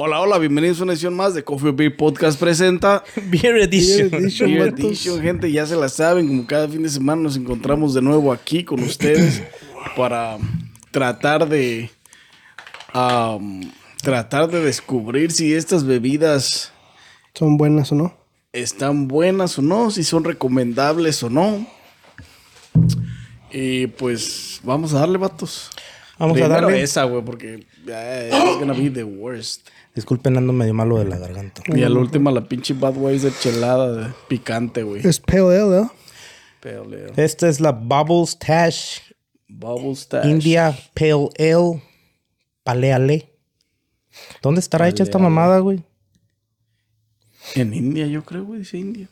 Hola, hola, bienvenidos a una edición más de Coffee Beer Podcast presenta Beer Edition. Beer Edition. Beer vatos. Edition, gente, ya se la saben, como cada fin de semana nos encontramos de nuevo aquí con ustedes para tratar de tratar de descubrir si estas bebidas ¿Son buenas o no? están buenas o no, si son recomendables o no. Y pues vamos a darle, vatos. Vamos a Primero darle. esa, güey, porque it's gonna be the worst. Disculpen, ando medio malo de la garganta. Y a la última la pinche Budweiser chelada de picante, güey. Es pale ale, ¿eh? Pale ale. Esta es la Bubbles Tash Bubble Stash. India Pale Ale Paleale. ¿Dónde estará hecha esta mamada, güey? En India, yo creo, güey, dice India.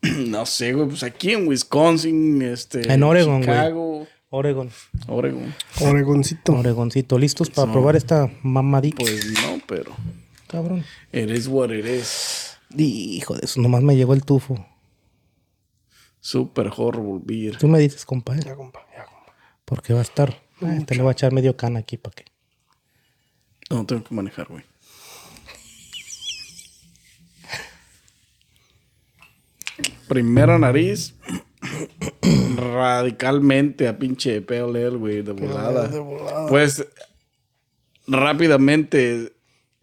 no sé, güey, pues aquí en Wisconsin, este. En Oregon, güey. Oregon. Oregon. Oregoncito. Oregoncito. ¿Listos para probar esta mamadita? Pues no, pero. Cabrón. It is what it is. Hijo de eso, nomás me llegó el tufo. Super horrible beer. Tú me dices, compa, ¿eh? Ya, compa, ya, compa. Porque va a estar. Ah, te le voy a echar medio cana aquí para que. No tengo que manejar, güey. Primera nariz. Radicalmente a pinche pale ale, güey, de volada. de volada. Pues rápidamente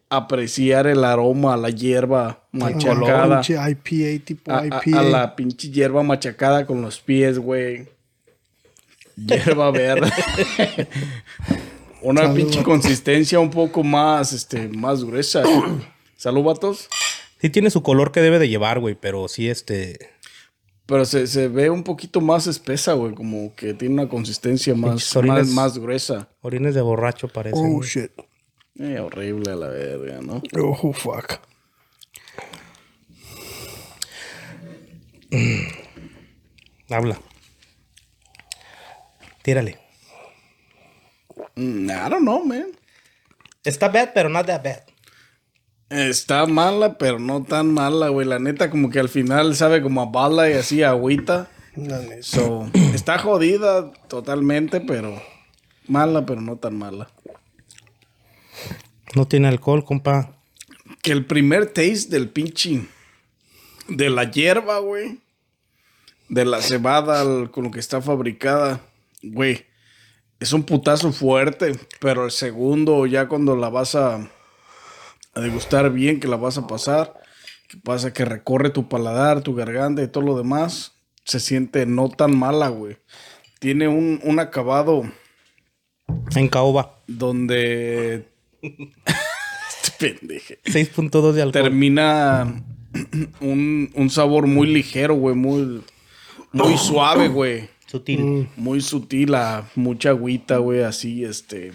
apreciar el aroma a la hierba machacada. Pinche IPA tipo a- IPA. a la pinche hierba machacada con los pies, güey. Hierba verde. Una Salud, pinche vato. consistencia un poco más, este, más gruesa. Salud, vatos. Sí tiene su color que debe de llevar, güey, pero sí este... Pero se, se ve un poquito más espesa, güey. Como que tiene una consistencia más, orines. más, más gruesa. Orines de borracho parece. Oh, güey. shit. Eh, horrible a la verga, ¿no? Oh, fuck. Habla. Tírale. Mm, I don't know, man. Está bad, pero not that bad. Está mala, pero no tan mala, güey. La neta, como que al final sabe como a bala y así a agüita. La neta. So, está jodida totalmente, pero mala, pero no tan mala. No tiene alcohol, compa. Que el primer taste del pinche de la hierba, güey, de la cebada al- con lo que está fabricada, güey, es un putazo fuerte, pero el segundo, ya cuando la vas a, a degustar bien, que la vas a pasar, que pasa que recorre tu paladar, tu garganta y todo lo demás, se siente no tan mala, güey. Tiene un, un acabado En caoba. donde... este pendeje. 6.2 de alcohol. Termina un, un sabor muy ligero, güey, muy, muy suave, güey. Sutil. Muy sutil, a mucha agüita, güey, así, este.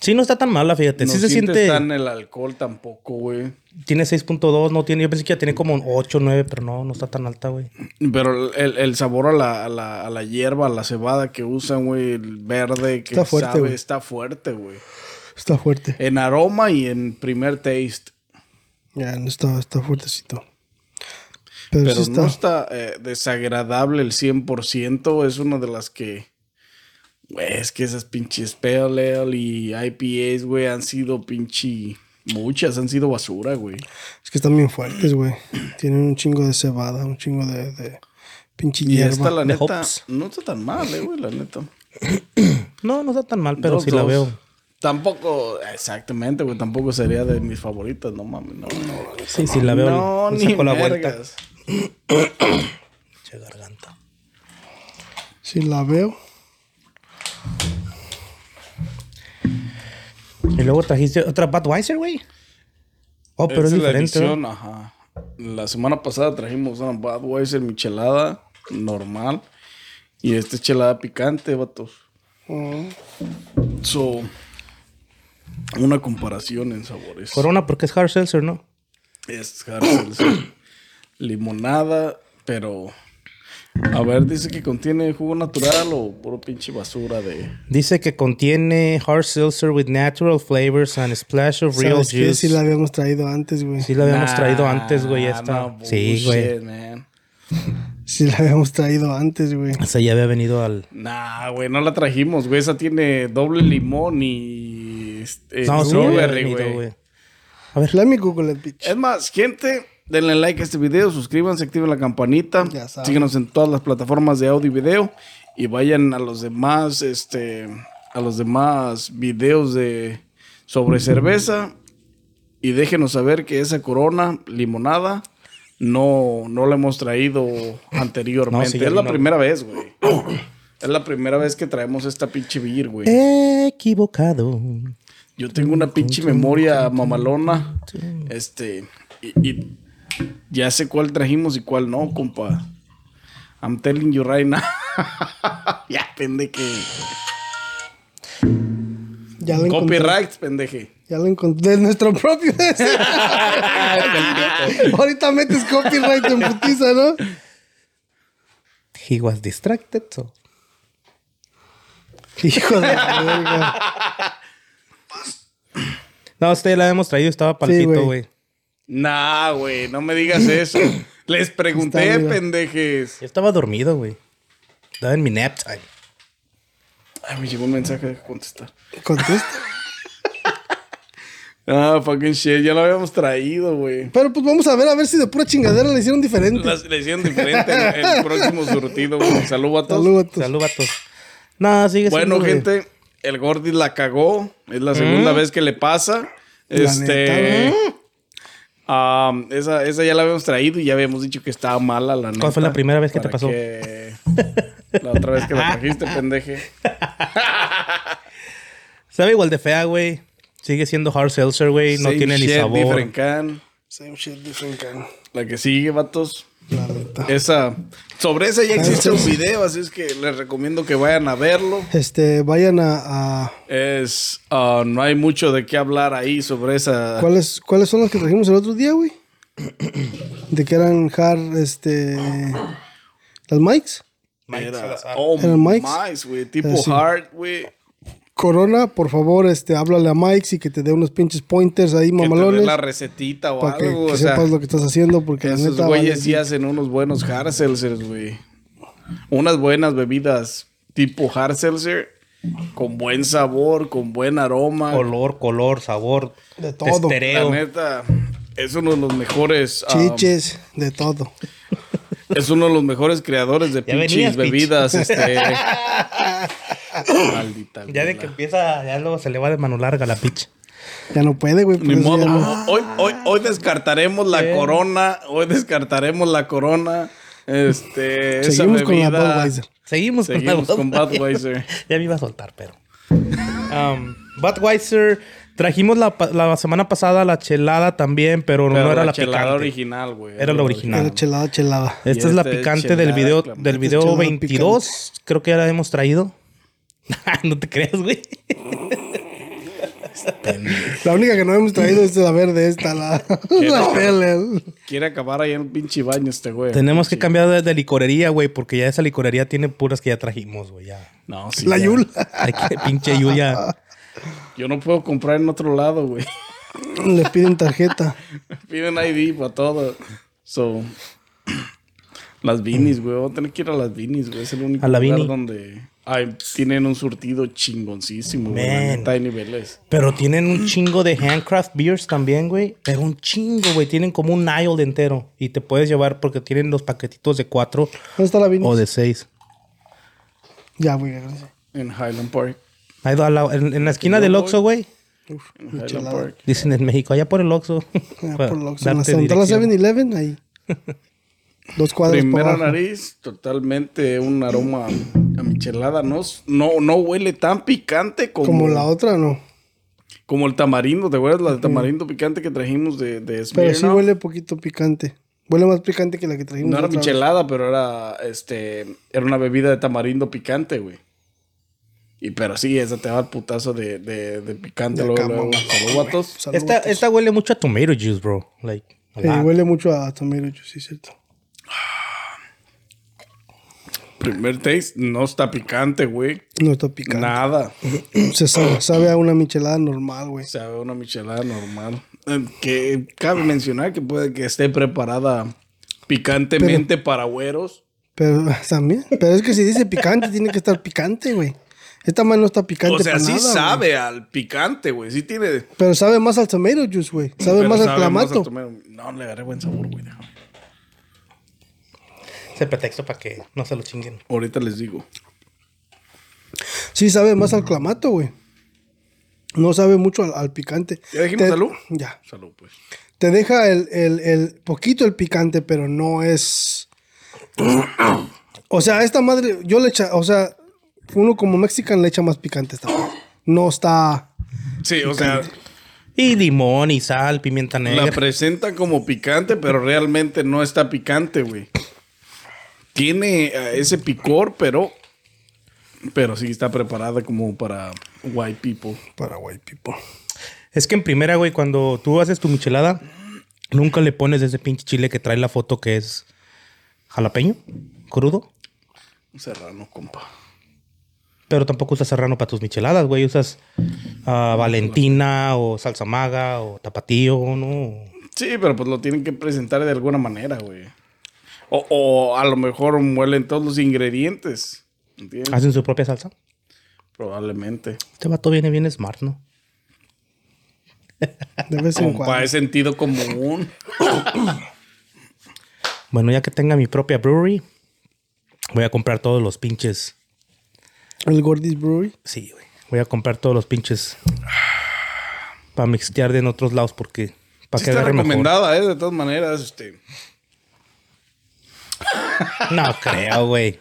Sí, no está tan mala, fíjate. No sí se siente... tan el alcohol tampoco, güey. Tiene 6.2, no tiene... Yo pensé que ya tiene como un 8, 9, pero no, no está tan alta, güey. Pero el, el sabor a la, a, la, a la hierba, a la cebada que usan, güey, el verde que Está fuerte, sabe, está fuerte, güey. Está fuerte. En aroma y en primer taste. Ya, no está, está fuertecito. Pero, Pero sí está. no está eh, desagradable el 100%. Es una de las que. Güey, es que esas pinches Pale Ale y IPAs, güey, han sido pinche. Muchas han sido basura, güey. Es que están bien fuertes, güey. Tienen un chingo de cebada, un chingo de, de pinche Y esta, hierba. la de neta, hops. no está tan mal, eh, güey, la neta. No, no está tan mal, pero Dos, sí la veo. Tampoco, exactamente, güey, tampoco sería de mis favoritas, no mames, no, no. Sí, sí la veo. No, ni saco la vuelta. Che garganta. Sí, la veo. Y luego trajiste otra Budweiser, güey. Oh, pero es la diferente. ¿no? edición, ajá. La semana pasada trajimos una Budweiser michelada normal. Y esta es chelada picante, vatos. Mm. So, una comparación en sabores. Corona porque es hard seltzer, ¿no? Es hard seltzer. limonada, pero... A ver, dice que contiene jugo natural o puro pinche basura de... Dice que contiene hard seltzer with natural flavors and a splash of real ¿Sabes qué? juice. Sí la habíamos traído antes, güey. Sí la habíamos Nah, traído antes, güey, esta. no sí, güey. man. Sí la habíamos traído antes, güey. Esa ya había venido al... Nah, güey, no la trajimos, güey. Esa tiene doble limón y este, No, sí, strawberry, güey. güey. A ver, Let me Google it, bitch. Es más, gente, denle like a este video, suscríbanse, activen la campanita, Ya saben. síguenos en todas las plataformas de audio y video y vayan a los demás, este, a los demás videos de sobre cerveza y déjenos saber que esa Corona limonada no, no la hemos traído anteriormente. No, sí, ya es la primera vez, güey. Es la primera vez que traemos esta pinche beer, güey. equivocado. Yo tengo una pinche memoria mamalona. Este. Y, y ya sé cuál trajimos y cuál no, compa. I'm telling you right now. ya, pendeje. Ya lo encontré. Copyright, pendeje. Ya lo encontré. De nuestro propio. Ahorita metes copyright en putiza, ¿no? He was distracted, so. Hijo de la verga. No, usted la hemos traído, estaba palpito, güey. güey. Nah, güey, no me digas eso. Les pregunté, Está, pendejes. Yo estaba dormido, güey. Estaba en mi nap time. Ay, me llegó un mensaje de contestar. Contesta. Ah, fucking shit, ya lo habíamos traído, güey. Pero pues vamos a ver, a ver si de pura chingadera le hicieron diferente. Las- Le hicieron diferente en el próximo surtido, güey. Saludos a todos. Saludos a todos. Salud, vatos. No, sigue Bueno, siendo, güey. gente, el Gordy la cagó. Es la segunda vez que le pasa. La este. neta, esa, esa ya la habíamos traído y ya habíamos dicho que estaba mala, la neta. ¿Cuál fue la primera vez que te pasó? que- La otra vez que la trajiste, pendeje. Sabe igual de fea, güey. Sigue siendo hard seltzer, güey. No Same tiene ni shit, sabor. different can. Same shit, different can. La que sigue, vatos. La neta. Esa. Sobre esa ya existe un video, así es que les recomiendo que vayan a verlo. Este, vayan a, a- Es. ah, no hay mucho de qué hablar ahí sobre esa. ¿cuáles, ¿Cuáles son los que trajimos el otro día, güey? De que eran hard, este... Las mics. Era, oh, Eran mics. mics, güey. Tipo Ah, sí. hard, güey. Corona, por favor, este, háblale a Mike y que te dé unos pinches pointers ahí Que te dé mamalones. la recetita o Para que, algo. que o sea, sepas lo que estás haciendo, porque la esos güeyes sí hacen unos buenos hard seltzers, güey. Unas buenas bebidas tipo hard seltzer con buen sabor, con buen aroma. Color, color, sabor. De todo. La Estereo. neta, es uno de los mejores. um, Chiches, de todo. Es uno de los mejores creadores de pinches bebidas. Este. Maldita. Ya de que empieza, ya luego se le va de mano larga la pitch. Ya no puede, güey. Ni modo. ya Hoy, hoy, hoy descartaremos la corona. Hoy descartaremos la corona. Este. esa Seguimos con la. Budweiser. Seguimos, Seguimos la con Budweiser. ya me iba a soltar, pero. Um, Budweiser. Trajimos la, semana pasada la chelada también, pero, Pero no era la, chelada picante. original, güey. Era la original. Era chelada, chelada. Esta es la esta es picante chelada del video, del video chelada 22. Creo que ya la hemos traído. no te creas, güey. La única que no hemos traído es la verde, esta, la, la pele. Quiere acabar ahí en un pinche baño este güey. Tenemos que cambiar de, de licorería, güey, porque ya esa licorería tiene puras que ya trajimos, güey. Ya. No, sí. La ya. Yul. Hay que, pinche Yuya. Yo no puedo comprar en otro lado, güey. Le piden tarjeta. Piden ID para todo. So. Las Vinis, güey. Voy a tener que ir a las Vinis, güey. Es el único A la lugar Vini. donde ay, tienen un surtido chingoncísimo, güey. La Man. neta, Hay niveles. Pero tienen un chingo de handcraft beers también, güey. Pero un chingo, güey. Tienen como un aisle entero. Y te puedes llevar porque tienen los paquetitos de cuatro ¿Dónde está la vino? o de seis. Ya, güey, gracias. En Highland Park. Ahí al lado- en, en la esquina del. Oxxo, güey. Dicen en México, allá por el Oxxo. Para por lo- en la central dirección. 7-Eleven, ahí. Dos cuadras Primera nariz, totalmente un aroma a michelada. No, no, no huele tan picante como, Como la otra, no. como el tamarindo. ¿Te acuerdas la de tamarindo picante que trajimos de, de Pero sí huele poquito picante. Huele más picante que la que trajimos. No era vez. michelada, pero era este era una bebida de tamarindo picante, güey. Y pero sí, esa te va al putazo de, de, de picante De luego, luego. vatos. Esta, esta huele mucho a tomato juice, bro. Like, a huele mucho a tomato juice, sí, cierto. Primer taste, no está picante, güey. No está picante. Nada. Se sabe, sabe a una michelada normal, güey. Sabe una michelada normal. Eh, Que cabe mencionar que puede que esté preparada picantemente para güeros. Pero también. Pero es que si dice picante, tiene que estar picante, güey. Esta madre no está picante O sea, para sí nada, güey. sabe al picante, güey. Sí tiene. Pero sabe más al tomato juice, güey. Sabe pero más al clamato. al tomato. No, le agarré buen sabor, güey. déjame. Ese pretexto para que no se lo chinguen. Ahorita les digo. Sí, sabe más al clamato, güey. No sabe mucho al, al picante. ¿Ya dijimos Te- salud? Ya. Salud, pues. Te deja el, el, el poquito el picante, pero no es. O sea, esta madre, yo le echa, o sea, uno como mexican le echa más picante esta. No está. Sí, o sea, Y limón y sal, pimienta la negra. presenta como picante, pero realmente no está picante, güey. Tiene eh, ese picor, pero. Pero sí está preparada como para white people. Para white people. Es que en primera, güey, cuando tú haces tu michelada, nunca le pones ese pinche chile que trae la foto que es jalapeño, crudo. Un serrano, compa. Pero tampoco usas serrano para tus micheladas, güey. Usas ah, Valentina o salsa maga o tapatío, ¿no? Sí, pero pues lo tienen que presentar de alguna manera, güey. O, o a lo mejor muelen todos los ingredientes. ¿Entiendes? Hacen su propia salsa. Probablemente. Este vato viene bien smart, ¿no? De vez en cuando. es sentido común. Bueno, ya que tenga mi propia brewery, voy a comprar todos los pinches. El Gordis Brewery. Sí, güey. Voy a comprar todos los pinches. Para mixtear de en otros lados porque. Para Sí que está mejor. recomendada, ¿eh? De todas maneras, este. No creo, güey.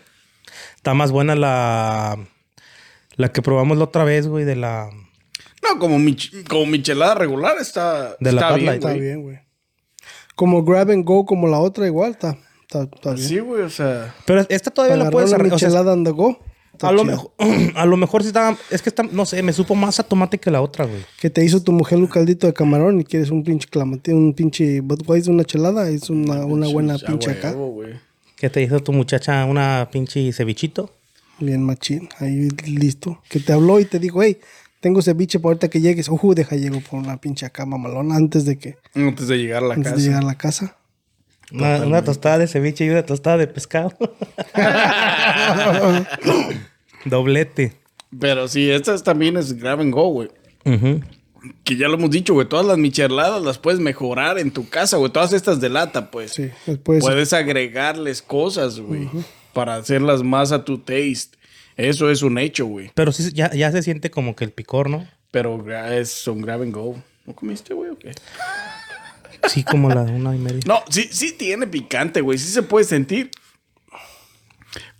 Está más buena la. La que probamos la otra vez, güey, de la. No, como, mich- como michelada regular está, De la está Bud bien, Light. Está bien, güey. Como grab and go, como la otra, igual. Está, está, está bien. Sí, güey, o sea. Pero esta todavía la puedes arreglar. o sea, michelada on the go. Está a, lo mejor, a lo mejor sí está. Es que está. No sé, me supo más a tomate que la otra, güey. Que te hizo tu mujer un caldito de camarón y quieres un pinche clamate, un pinche Budweiser, una chelada, es una, una buena pinche acá. güey. ¿Qué te hizo tu muchacha una pinche cevichito? Bien machín, ahí listo. Que te habló y te dijo, hey, tengo ceviche para ahorita que llegues. Ujú, deja llego por una pinche acá mamalona antes de que Antes de llegar a la antes casa. de llegar a la casa. Una, una tostada de ceviche y una tostada de pescado. Doblete. Pero sí, esta es- también es grab and go, güey. Que ya lo hemos dicho, güey. Todas las micheladas las puedes mejorar en tu casa, güey. Todas estas de lata, pues. Sí, después. Puedes agregarles cosas, güey. Para hacerlas más a tu taste. Eso es un hecho, güey. Pero sí, ya, ya se siente como que el picor, ¿no? Pero es, son grab and go. ¿No comiste, güey, o qué? Sí, como la de una y media. No, sí, sí tiene picante, güey. Sí se puede sentir.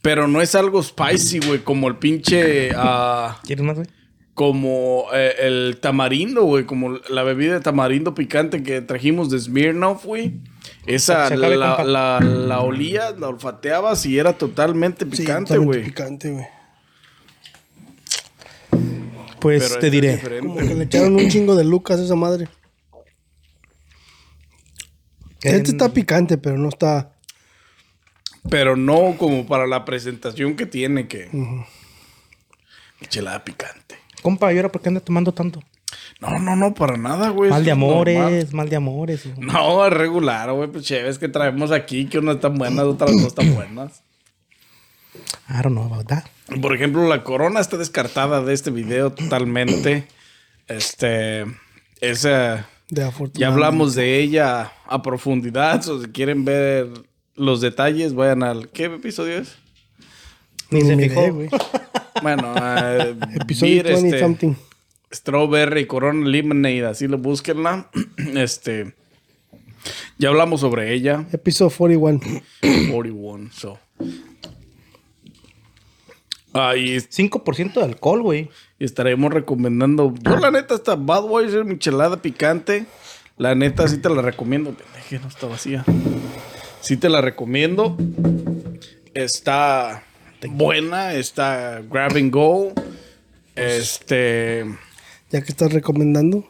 Pero no es algo spicy, güey. Como el pinche... ah, ¿Quieres más, güey? como eh, el tamarindo, güey. Como la bebida de tamarindo picante que trajimos de Smirnoff, güey. Esa la, la, la olías, la olfateabas y era totalmente Sí, picante, totalmente güey. picante, güey. Pues Pero te diré. Como que le echaron un chingo de lucas a esa madre. Este está picante, pero no está. Pero no como para la presentación que tiene que... Michelada picante. Compa, ¿y ahora por qué anda tomando tanto? No, no, no, para nada, güey. mal de normal. amores, mal de amores. No, es regular, güey. Pues chéves que traemos aquí, que unas están buenas, otras no están buenas. I don't know about that. Por ejemplo, la corona está descartada de este video totalmente. Este. Esa. De. Ya hablamos de ella a profundidad. O si quieren ver los detalles, vayan al. ¿Qué episodio es? Ni se fijó. güey. Bueno, eh, Episodio beer, 20 este, something. Strawberry Corona Lemonade, así lo búsquenla. Este. Ya hablamos sobre ella. Episodio 41. 41, so. Ah, y 5% de alcohol, güey. y estaremos recomendando. Yo, la neta, esta Budweiser michelada picante. La neta, sí te la recomiendo. Pendeje, no está vacía. Sí te la recomiendo. Está buena, está grab and go. Este. Ya que estás recomendando.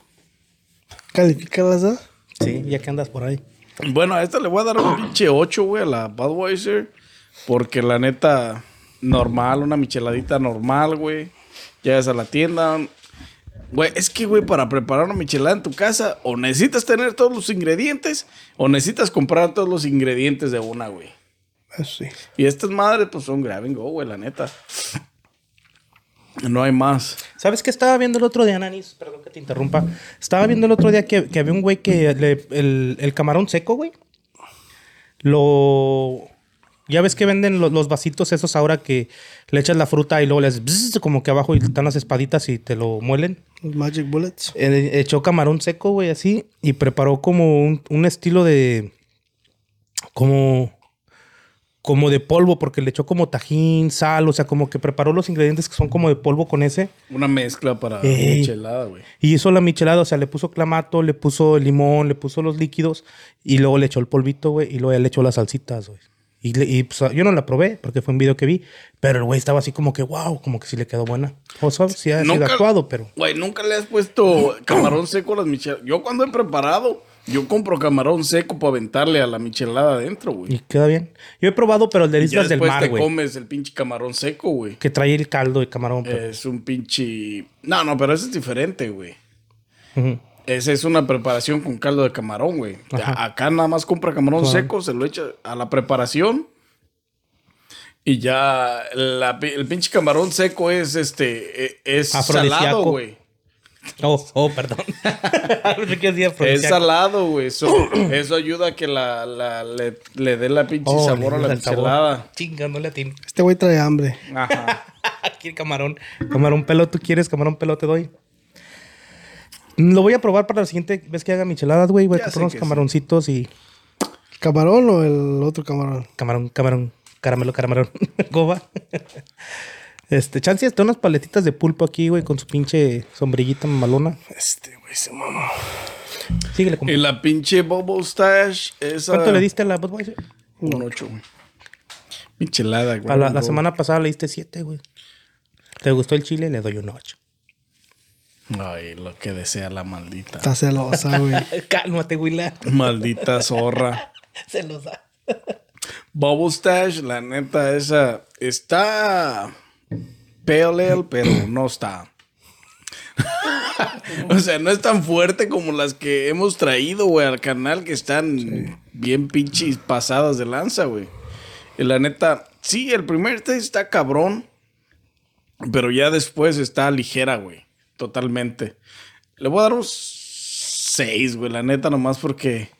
Califícalas, ¿ah? Sí, ya que andas por ahí. Bueno, a esta le voy a dar un pinche 8, güey, a la Budweiser. Porque la neta, normal, una micheladita normal, güey. Llegas a la tienda. Güey, es que, güey, para preparar una michelada en tu casa, o necesitas tener todos los ingredientes, o necesitas comprar todos los ingredientes de una, güey. Eso sí. Y estas madres, pues son grab and go, güey, la neta. No hay más. ¿Sabes qué estaba viendo el otro día, Nanis? Perdón que te interrumpa. Estaba viendo el otro día que, que había un güey que le- el, el camarón seco, güey. Lo. Ya ves que venden lo- los, vasitos esos ahora que le echas la fruta y luego le haces bzz, como que abajo y están las espaditas y te lo muelen. Magic Bullets. Eh, echó camarón seco, güey, así. Y preparó como un, un estilo de. Como. Como de polvo, porque le echó como tajín, sal, o sea, como que preparó los ingredientes que son como de polvo con ese. Una mezcla para Ey. michelada, güey. Y hizo la michelada, o sea, le puso clamato, le puso limón, le puso los líquidos y luego le echó el polvito, güey, y luego ya le echó las salsitas, güey. Y, pues, yo no la probé porque fue un video que vi, pero el güey estaba así como que, wow, como que sí le quedó buena. O sea, sí ha sido actuado, pero... Güey, nunca le has puesto camarón seco a las micheladas. Yo cuando he preparado, yo compro camarón seco para aventarle a la michelada adentro, güey. Y queda bien. Yo he probado, pero el de Islas del después Mar, te güey. comes el pinche camarón seco, güey. Que trae el caldo de camarón. pero- Es un pinche... No, no, pero ese es diferente, güey. Ujú. Esa es una preparación con caldo de camarón, güey. Ajá. Acá nada más compra camarón Claro. seco, se lo echa a la preparación. Y ya la el pinche camarón seco es este e- es salado, güey. Oh, oh, perdón. Es salado, güey. Eso, eso ayuda a que la, la- le, le dé la pinche Oh, sabor a la da el sabor. michelada. Chinga, no le atino. Este güey trae hambre. Ajá. Aquí el camarón. Camarón pelo, ¿tú quieres? Camarón pelo te doy. Lo voy a probar para la siguiente vez que haga micheladas, güey. Voy a comprar unos sí. camaroncitos y ¿Camarón o el otro camarón? camarón, camarón, caramelo, camarón. Goba. Este, chance hasta unas paletitas de pulpo aquí, güey, con su pinche sombrillita mamalona. Este güey se mama. Síguele, compa. Y la pinche Bubble Stash, esa... ¿Cuánto le diste a la Budweiser? Un 8, güey. Michelada, güey. A la, semana pasada le diste 7, güey. ¿Te gustó el chile? Le doy un 8. Ay, lo que desea la maldita. Está celosa, güey. Cálmate, güey. Maldita zorra. Celosa. Bubble Stash, la neta, esa está pale ale, pero no está. o sea, no es tan fuerte como las que hemos traído, güey, al canal, que están bien pinches pasadas de lanza, güey. Y la neta, sí, el primer taste está cabrón, pero ya después está ligera, güey. Totalmente. Le voy a dar un 6, güey, la neta, nomás porque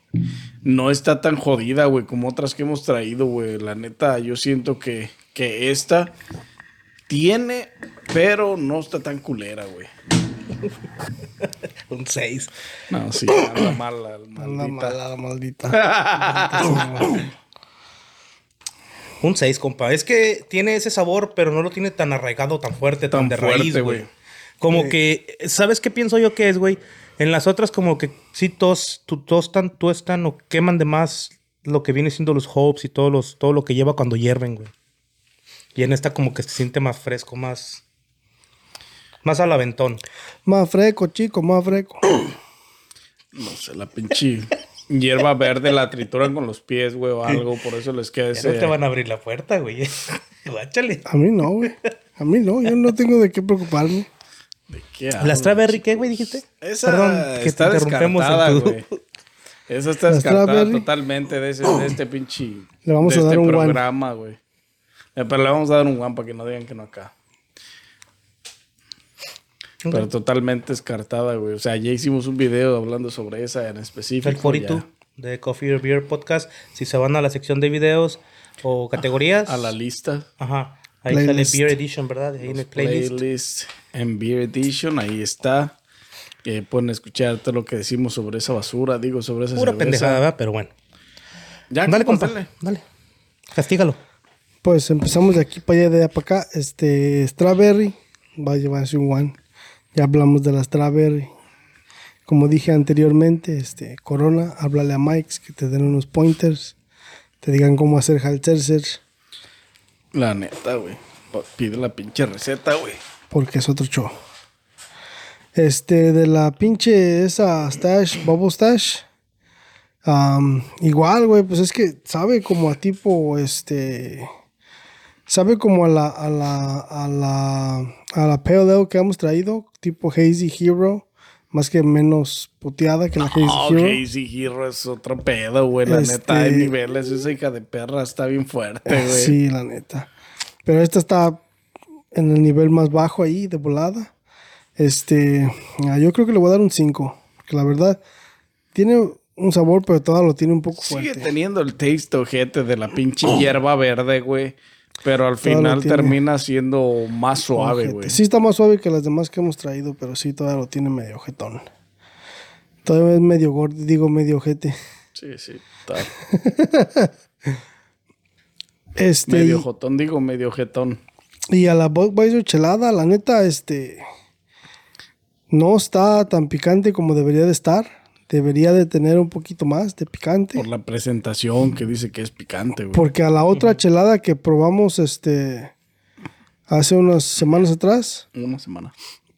no está tan jodida, güey, como otras que hemos traído, güey. La neta, yo siento que, que esta tiene, pero no está tan culera, güey. Un 6. No, sí, anda mala, maldita. mala la maldita. Un 6, compa. Es que tiene ese sabor, pero no lo tiene tan arraigado, tan fuerte, tan, Tan de fuerte, raíz, güey. Como que, ¿sabes qué pienso yo que es, güey? En las otras como que sí tos, tu- tostan, tuestan o queman de más lo que viene siendo los hops y todos los, todo lo que lleva cuando hierven, güey. Y en esta como que se siente más fresco, más... Más al aventón. más fresco, chico, más fresco. No sé, la pinche hierba verde la trituran con los pies, güey, o algo. Por eso les queda Ya ese... no te van a abrir la puerta, güey. Guáchale. A mí no, güey. A mí no. Yo no tengo de qué preocuparme. ¿De qué ¿La strawberry qué, güey, dijiste? Esa Perdón, que está te interrumpemos descartada, en tu... güey. Esa está La descartada strawberry. totalmente de, ese, de este pinche... Le vamos de a dar este un programa, güey. Eh, Pero le vamos a dar un one para que no digan que no acá. Pero totalmente descartada, güey. O sea, ya hicimos un video hablando sobre esa en específico. El 42 ya. de Coffee or Beer Podcast. Si se van a la sección de videos o categorías. A la lista. Ajá. Ahí Playlist. sale Beer Edition, ¿verdad? Ahí en el playlist. Playlist en Beer Edition, ahí está. Eh, pueden escuchar todo lo que decimos sobre esa basura, digo, sobre esa Pura cerveza. pendejada, ¿verdad? Pero bueno. Ya, Dale, compa, dale. Dale. Castígalo. Pues empezamos de aquí para allá, de allá para acá. Este, Strawberry va a llevarse un one. Ya hablamos de la Strawberry. Como dije anteriormente, este, Corona, háblale a Mike que te den unos pointers. Te digan cómo hacer Halterser, La neta, güey. Pide la pinche receta, güey. Porque es otro show. Este, de la pinche esa Stash, Bubble Stash. igual, güey, pues es que sabe como a tipo, este... Sabe como a la, a la, a la, a la Pale Ale que hemos traído, tipo Hazy Hero, más que menos puteada que la Hazy Hero. Casey Hero es otro pedo, güey. La Este- neta, hay niveles. Esa hija de perra está bien fuerte, güey. Sí, la neta. Pero esta está en el nivel más bajo ahí, de volada. Este, ah, yo creo que le voy a dar un 5. Que la verdad, tiene un sabor, pero todo lo tiene un poco Sigue fuerte. teniendo el taste ojete de la pinche hierba verde, güey. Pero al final termina siendo más suave, güey. Sí está más suave que las demás que hemos traído, pero sí todavía lo tiene medio ojetón. Todavía es medio gordo, digo medio ojete. Sí, sí. está Este, Medio jotón, digo medio jetón. Y a la Budweiser chelada, la neta, este. No está tan picante como debería de estar. Debería de tener un poquito más de picante. Por la presentación que dice que es picante, güey. Porque a la otra chelada que probamos, este. Hace unas semanas atrás, Una semana.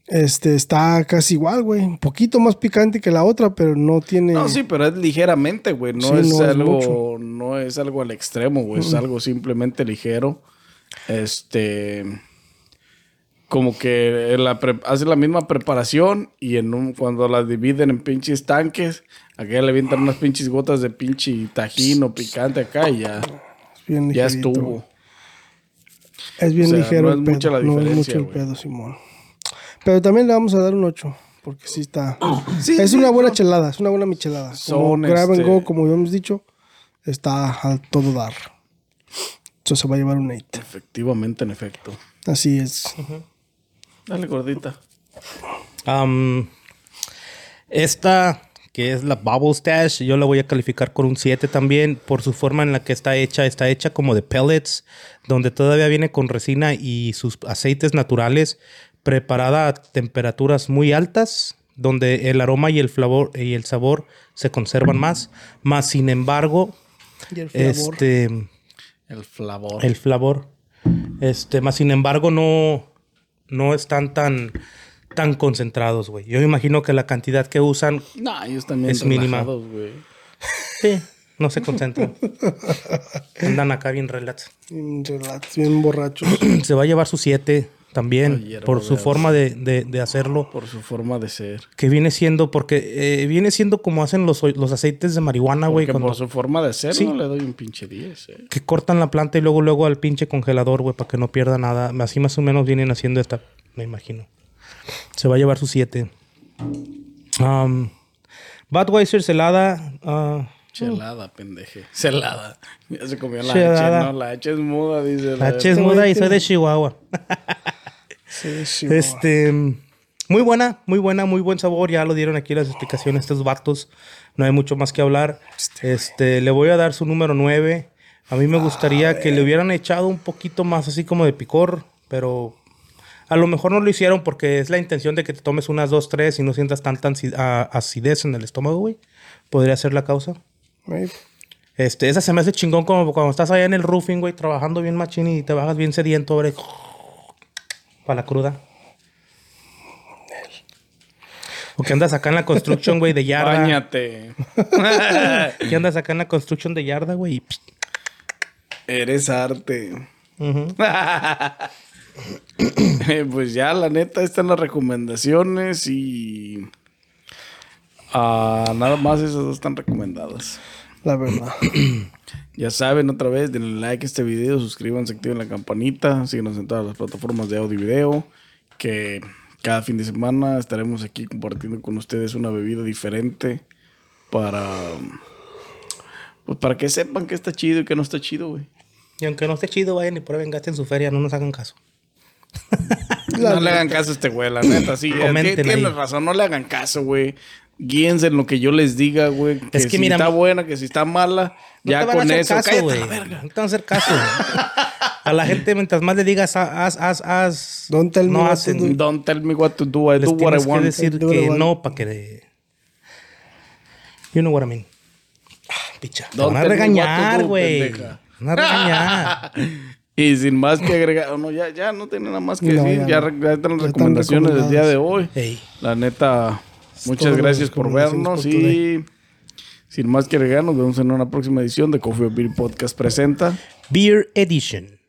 este, está casi igual, güey. Un poquito más picante que la otra, pero no tiene. No, sí, pero es ligeramente, güey. No, Sí, es no es algo, mucho. no es algo al extremo, güey. Es algo simplemente ligero. Este, como que la hace la misma preparación y en un, cuando la dividen en pinches tanques, acá le avientan unas pinches gotas de pinche tajín o picante acá y ya, Es bien ya estuvo. Es bien O sea, ligero no el es pedo. mucha la no es diferencia, mucho el pedo, Simón. Pero también le vamos a dar un 8. Porque sí está. Sí, es una buena chelada. Es una buena michelada. Como Son, grab and este- go, como habíamos dicho, está a todo dar. Eso se va a llevar un 8. Efectivamente, en efecto. Así es. Dale, gordita. Esta, que es la Bubble Stash, yo la voy a calificar con un 7 también por su forma en la que está hecha. Está hecha como de pellets, donde todavía viene con resina y sus aceites naturales, preparada a temperaturas muy altas, donde el aroma y el, flavor, y el sabor se conservan más. Más sin embargo, Y el flavor. este El flavor. el flavor. Este, más sin embargo, no, no están tan, tan concentrados, güey. Yo me imagino que la cantidad que usan, No, ellos también Es mínima. sí, no se concentran. Andan acá bien relax. Bien relax, bien borrachos. Se va a llevar su 7 también hierba por su forma de, de- de hacerlo. Por su forma de ser. Que viene siendo, porque eh, viene siendo como hacen los, los aceites de marihuana, güey. Cuando- por su forma de ser, Sí. no le doy un pinche 10, eh. Que cortan la planta y luego, luego al pinche congelador, güey, para que no pierda nada. Así más o menos vienen haciendo esta, me imagino. Se va a llevar su 7. Um, Budweiser celada. ah, Chelada, pendeje. Celada. Ya se comió la Chelada. H, ¿no? La H es muda, dice. la H es muda y soy de Chihuahua. Este. Muy buena, muy buena, muy buen sabor. Ya lo dieron aquí las explicaciones estos vatos. No hay mucho más que hablar. Este, le voy a dar su número 9. A mí me gustaría que le hubieran echado un poquito más así como de picor, pero a lo mejor no lo hicieron porque es la intención de que te tomes unas 2, 3 y no sientas tanta acidez en el estómago, güey. Podría ser la causa. Este, esa se me hace chingón como cuando estás allá en el roofing, güey, trabajando bien machín y te bajas bien sediento, güey. Para la cruda. O que andas acá en la construction, güey, de yarda. Báñate. Que andas acá en la construction de yarda, güey. Eres arte. Eh, pues ya, la neta, están las recomendaciones y. ah, nada más esas dos están recomendadas. la verdad. Ya saben, otra vez, denle like a este video, suscríbanse, activen la campanita, síguenos en todas las plataformas de audio y video, que cada fin de semana estaremos aquí compartiendo con ustedes una bebida diferente para, pues para que sepan que está chido y que no está chido, güey. Y aunque no esté chido, vayan y prueben, gasten su feria, no nos hagan caso. No le hagan caso a este güey, la neta, sí. Ahí. razón, no le hagan caso, güey. Guíense en lo que yo les diga, güey. Que, Es que si mira, está buena, que si está mala, No ya te van a con hacer eso. caso, cállate güey. No te van a hacer caso. A la gente, mientras más le digas, haz, haz, haz. Don't tell me no what to hacen. do. Don't tell me what to do, I Les do what I tienes que want. decir what que want. no para que... de- You know what I mean. Ah, Picha. Te Don't van a me what regañar, güey. Van a regañar. Y sin más que agregar, no, ya, ya no tiene nada más que No, decir. ya Ya, están las recomendaciones del día de hoy. La neta, muchas gracias por vernos por y sin más que agregar, nos vemos en una próxima edición de Coffee Beer Podcast presenta. Beer Edition.